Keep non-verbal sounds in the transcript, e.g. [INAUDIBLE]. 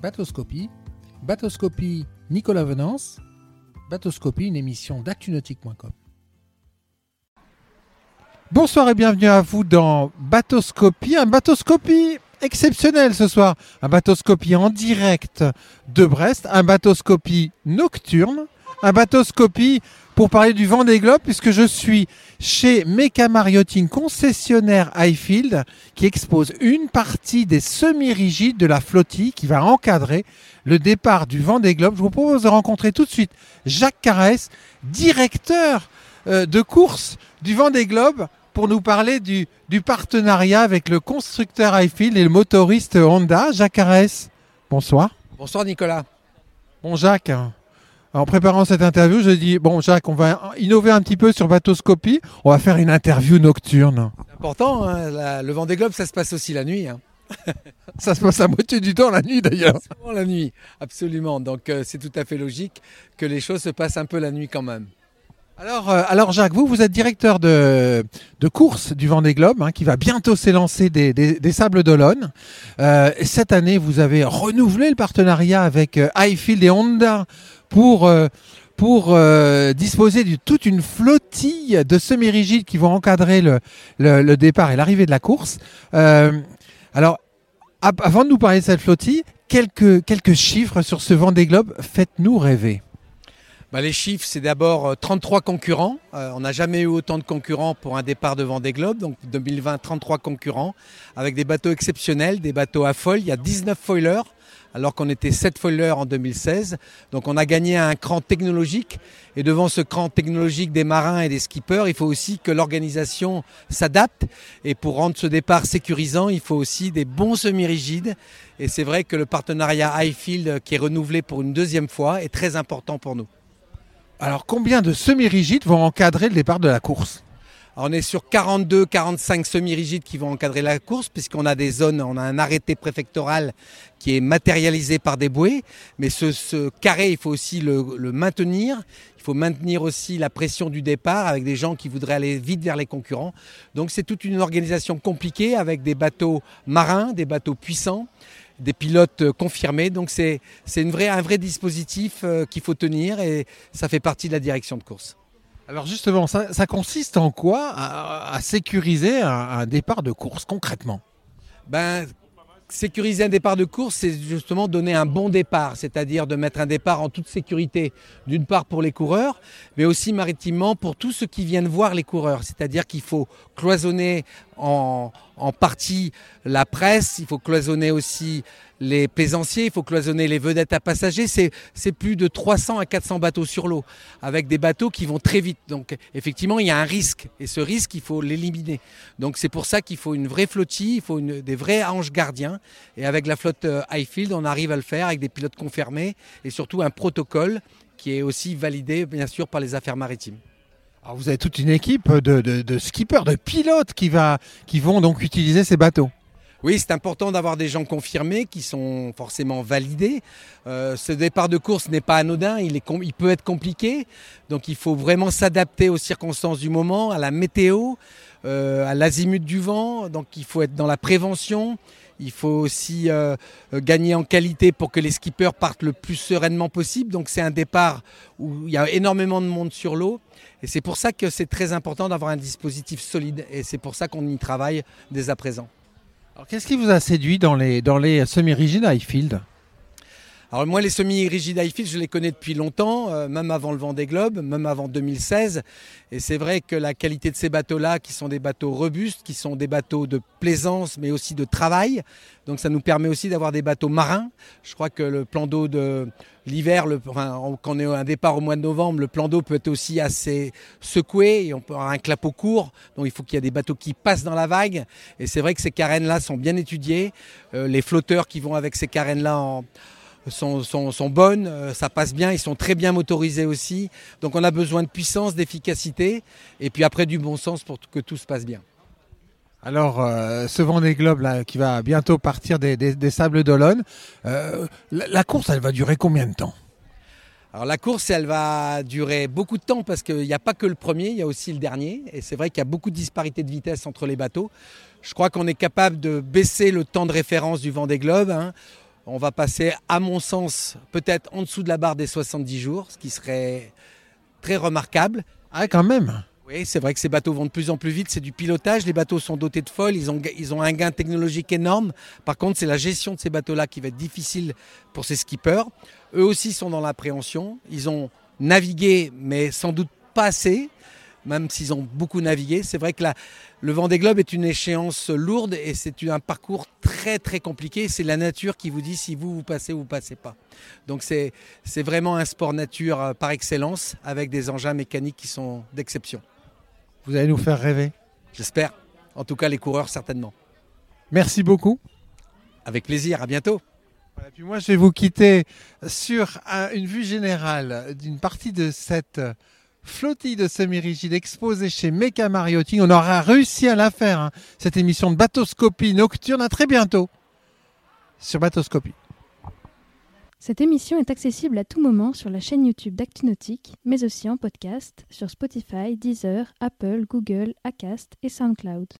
Bateauscopie. Bateauscopie Nicolas Venance. Bateauscopie, une émission d'actunautique.com. Bonsoir et bienvenue à vous dans Bateauscopie, un bateauscopie exceptionnel ce soir. Un bateauscopie en direct de Brest, un bateauscopie nocturne, un bateauscopie pour parler du vent des globes puisque je suis chez Meca Mariottine, concessionnaire Highfield, qui expose une partie des semi-rigides de la flottille qui va encadrer le départ du vent des globes. Je vous propose de rencontrer tout de suite Jacques Carès, directeur euh, de course du vent des globes pour nous parler du, du partenariat avec le constructeur Highfield et le motoriste Honda. Jacques Carès, bonsoir. Bonsoir Nicolas. Bon Jacques, en préparant cette interview, je dis bon Jacques, on va innover un petit peu sur Bateauscopie. On va faire une interview nocturne. C'est important, hein, la- le vent des globes, ça se passe aussi la nuit. hein. [LAUGHS] Ça se passe à moitié du temps la nuit d'ailleurs. Souvent la nuit, absolument. Donc euh, c'est tout à fait logique que les choses se passent un peu la nuit quand même. Alors, euh, alors Jacques, vous, vous êtes directeur de, de course du Vendée Globe, hein, qui va bientôt s'élancer des, Sables d'Olonne. Euh, et cette année, vous avez renouvelé le partenariat avec euh, Highfield et Honda pour euh, disposer de toute une flottille de semi-rigides qui vont encadrer le, départ et l'arrivée de la course. Alors, avant de nous parler de cette flottille, quelques, quelques chiffres sur ce Vendée Globe. Faites-nous rêver. Bah, les chiffres, c'est d'abord euh, 33 concurrents. Euh, on n'a jamais eu autant de concurrents pour un départ de Vendée Globe. Donc 2020, 33 concurrents avec des bateaux exceptionnels, des bateaux à foil. Il y a 19 foilers alors qu'on était 7 foilers en 2016. Donc on a gagné un cran technologique. Et devant ce cran technologique des marins et des skippers, il faut aussi que l'organisation s'adapte. Et pour rendre ce départ sécurisant, il faut aussi des bons semi-rigides. Et c'est vrai que le partenariat Highfield, euh, qui est renouvelé pour une deuxième fois, est très important pour nous. Alors, combien de semi-rigides vont encadrer le départ de la course on est sur 42, 45 semi-rigides qui vont encadrer la course, puisqu'on a des zones, on a un arrêté préfectoral qui est matérialisé par des bouées. Mais ce, ce carré, il faut aussi le, le maintenir. Il faut maintenir aussi la pression du départ avec des gens qui voudraient aller vite vers les concurrents. Donc, c'est toute une organisation compliquée avec des bateaux marins, des bateaux puissants des pilotes euh, confirmés. Donc c'est c'est une vraie, un vrai dispositif euh, qu'il faut tenir et ça fait partie de la direction de course. Alors justement, ça, ça consiste en quoi à, à sécuriser un, un départ de course concrètement? Ben, sécuriser un départ de course, c'est justement donner un bon départ, c'est-à-dire de mettre un départ en toute sécurité, d'une part pour les coureurs, mais aussi maritimement pour tous ceux qui viennent voir les coureurs. C'est-à-dire qu'il faut cloisonner en, en partie la presse, il faut cloisonner aussi les plaisanciers, il faut cloisonner les vedettes à passagers. C'est, plus de 300 à 400 bateaux sur l'eau, avec des bateaux qui vont très vite. Donc effectivement, il y a un risque, et ce risque, il faut l'éliminer. Donc c'est pour ça qu'il faut une vraie flottille, il faut des vrais anges gardiens. Et avec la flotte euh, Highfield, on arrive à le faire avec des pilotes confirmés et surtout un protocole qui est aussi validé, bien sûr, par les affaires maritimes. Alors vous avez toute une équipe de, de, skippers, de pilotes qui, qui vont donc utiliser ces bateaux. Oui, c'est important d'avoir des gens confirmés qui sont forcément validés. Euh, ce départ de course n'est pas anodin, il, peut être compliqué. Donc il faut vraiment s'adapter aux circonstances du moment, à la météo, euh, à l'azimut du vent. Donc il faut être dans la prévention. Il faut aussi euh, gagner en qualité pour que les skippers partent le plus sereinement possible. Donc c'est un départ où il y a énormément de monde sur l'eau. Et c'est pour ça que c'est très important d'avoir un dispositif solide. Et c'est pour ça qu'on y travaille dès à présent. Qu'est-ce qui vous a séduit dans les, dans les semi-rigides Highfield? Alors moi, les semi-rigides Highfield, je les connais depuis longtemps, euh, même avant le Vendée Globe, même avant 2016. Et c'est vrai que la qualité de ces bateaux-là, qui sont des bateaux robustes, qui sont des bateaux de plaisance, mais aussi de travail, donc ça nous permet aussi d'avoir des bateaux marins. Je crois que le plan d'eau de l'hiver, enfin, quand on est à un départ au mois de novembre, le plan d'eau peut être aussi assez secoué et on peut avoir un clapot court. Donc il faut qu'il y ait des bateaux qui passent dans la vague. Et c'est vrai que ces carènes-là sont bien étudiées. Euh, les flotteurs qui vont avec ces carènes-là en sont, sont, sont bonnes, euh, ça passe bien, ils sont très bien motorisés aussi. Donc on a besoin de puissance, d'efficacité, et puis après du bon sens pour que tout se passe bien. Alors, euh, ce Vendée Globe là, qui va bientôt partir des, des, des Sables d'Olonne, euh, la, la course, elle va durer combien de temps? Alors la course, elle va durer beaucoup de temps parce qu'il n'y a pas que le premier, il y a aussi le dernier. Et c'est vrai qu'il y a beaucoup de disparités de vitesse entre les bateaux. Je crois qu'on est capable de baisser le temps de référence du Vendée Globe. hein. On va passer, à mon sens, peut-être en dessous de la barre des 70 jours, ce qui serait très remarquable. Ah, quand même oui, c'est vrai que ces bateaux vont de plus en plus vite, c'est du pilotage, les bateaux sont dotés de foils, ils ont, ils ont un gain technologique énorme. Par contre, c'est la gestion de ces bateaux-là qui va être difficile pour ces skippers. Eux aussi sont dans l'appréhension, ils ont navigué, mais sans doute pas assez même s'ils ont beaucoup navigué. C'est vrai que la, le Vendée Globe est une échéance lourde et c'est un parcours très très compliqué. C'est la nature qui vous dit si vous vous passez ou vous passez pas. Donc c'est vraiment un sport nature euh, par excellence avec des engins mécaniques qui sont d'exception. Vous allez nous faire rêver J'espère. En tout cas les coureurs certainement. Merci beaucoup. Avec plaisir, à bientôt. puis moi, je vais vous quitter sur une vue générale d'une partie de cette flottille de semi-rigides exposée chez Mecha Mariotti. On aura réussi à la faire, hein, cette émission de batoscopie nocturne. À très bientôt sur Batoscopie. Cette émission est accessible à tout moment sur la chaîne YouTube d'ActuNautique, mais aussi en podcast sur Spotify, Deezer, Apple, Google, Acast et SoundCloud.